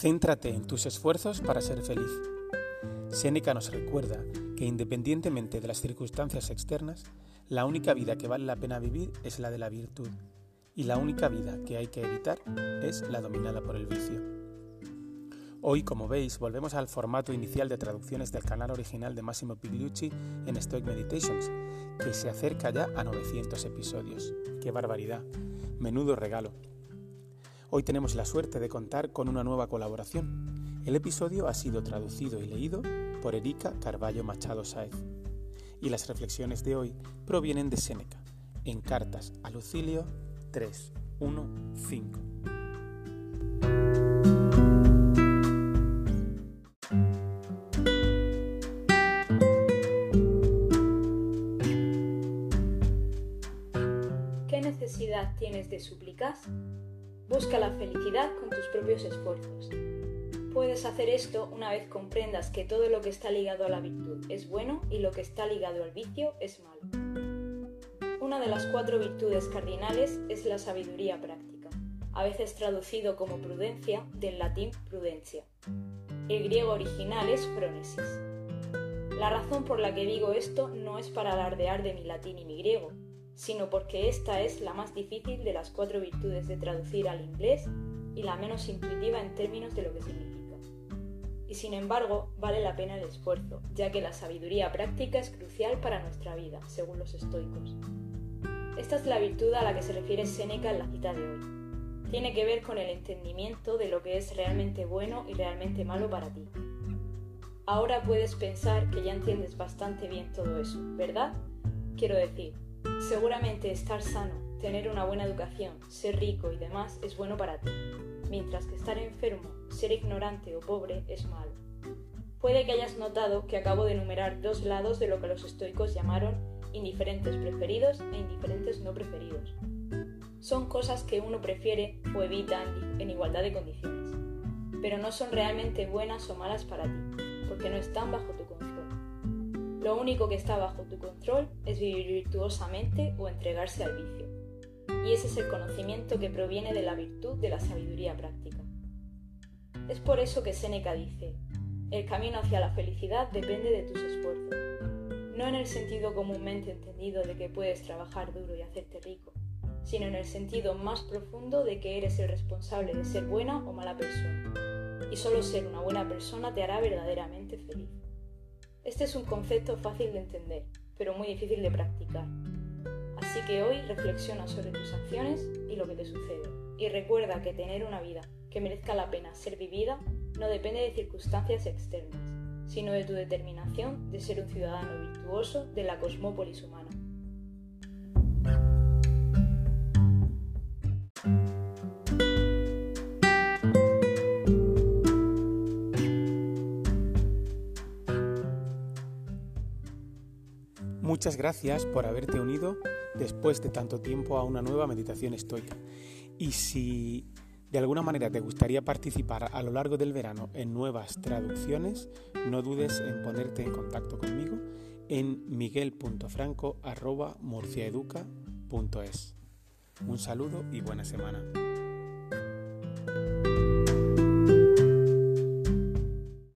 Céntrate en tus esfuerzos para ser feliz. Séneca nos recuerda que independientemente de las circunstancias externas, la única vida que vale la pena vivir es la de la virtud y la única vida que hay que evitar es la dominada por el vicio. Hoy, como veis, volvemos al formato inicial de traducciones del canal original de Massimo Pigliucci en Stoic Meditations, que se acerca ya a 900 episodios. ¡Qué barbaridad! Menudo regalo. Hoy tenemos la suerte de contar con una nueva colaboración. El episodio ha sido traducido y leído por Erika Carballo Machado Saez. Y las reflexiones de hoy provienen de Séneca, en Cartas a Lucilio 3, 1, 5. ¿Qué necesidad tienes de suplicar? Busca la felicidad con tus propios esfuerzos. Puedes hacer esto una vez comprendas que todo lo que está ligado a la virtud es bueno y lo que está ligado al vicio es malo. Una de las cuatro virtudes cardinales es la sabiduría práctica, a veces traducido como prudencia del latín prudencia. El griego original es phronesis. La razón por la que digo esto no es para alardear de mi latín y mi griego, sino porque esta es la más difícil de las cuatro virtudes de traducir al inglés y la menos intuitiva en términos de lo que significa. Y sin embargo, vale la pena el esfuerzo, ya que la sabiduría práctica es crucial para nuestra vida, según los estoicos. Esta es la virtud a la que se refiere Séneca en la cita de hoy. Tiene que ver con el entendimiento de lo que es realmente bueno y realmente malo para ti. Ahora puedes pensar que ya entiendes bastante bien todo eso, ¿verdad? Quiero decir, Seguramente estar sano, tener una buena educación, ser rico y demás es bueno para ti, mientras que estar enfermo, ser ignorante o pobre es malo. Puede que hayas notado que acabo de enumerar dos lados de lo que los estoicos llamaron indiferentes preferidos e indiferentes no preferidos. Son cosas que uno prefiere o evita en igualdad de condiciones, pero no son realmente buenas o malas para ti, porque no están bajo. Lo único que está bajo tu control es vivir virtuosamente o entregarse al vicio. Y ese es el conocimiento que proviene de la virtud de la sabiduría práctica. Es por eso que Séneca dice, el camino hacia la felicidad depende de tus esfuerzos, no en el sentido comúnmente entendido de que puedes trabajar duro y hacerte rico, sino en el sentido más profundo de que eres el responsable de ser buena o mala persona, y solo ser una buena persona te hará verdaderamente feliz. Este es un concepto fácil de entender, pero muy difícil de practicar. Así que hoy reflexiona sobre tus acciones y lo que te sucede. Y recuerda que tener una vida que merezca la pena ser vivida no depende de circunstancias externas, sino de tu determinación de ser un ciudadano virtuoso de la cosmópolis humana. Muchas gracias por haberte unido después de tanto tiempo a una nueva meditación estoica. Y si de alguna manera te gustaría participar a lo largo del verano en nuevas traducciones, no dudes en ponerte en contacto conmigo en miguel.franco.murciaeduca.es. Un saludo y buena semana.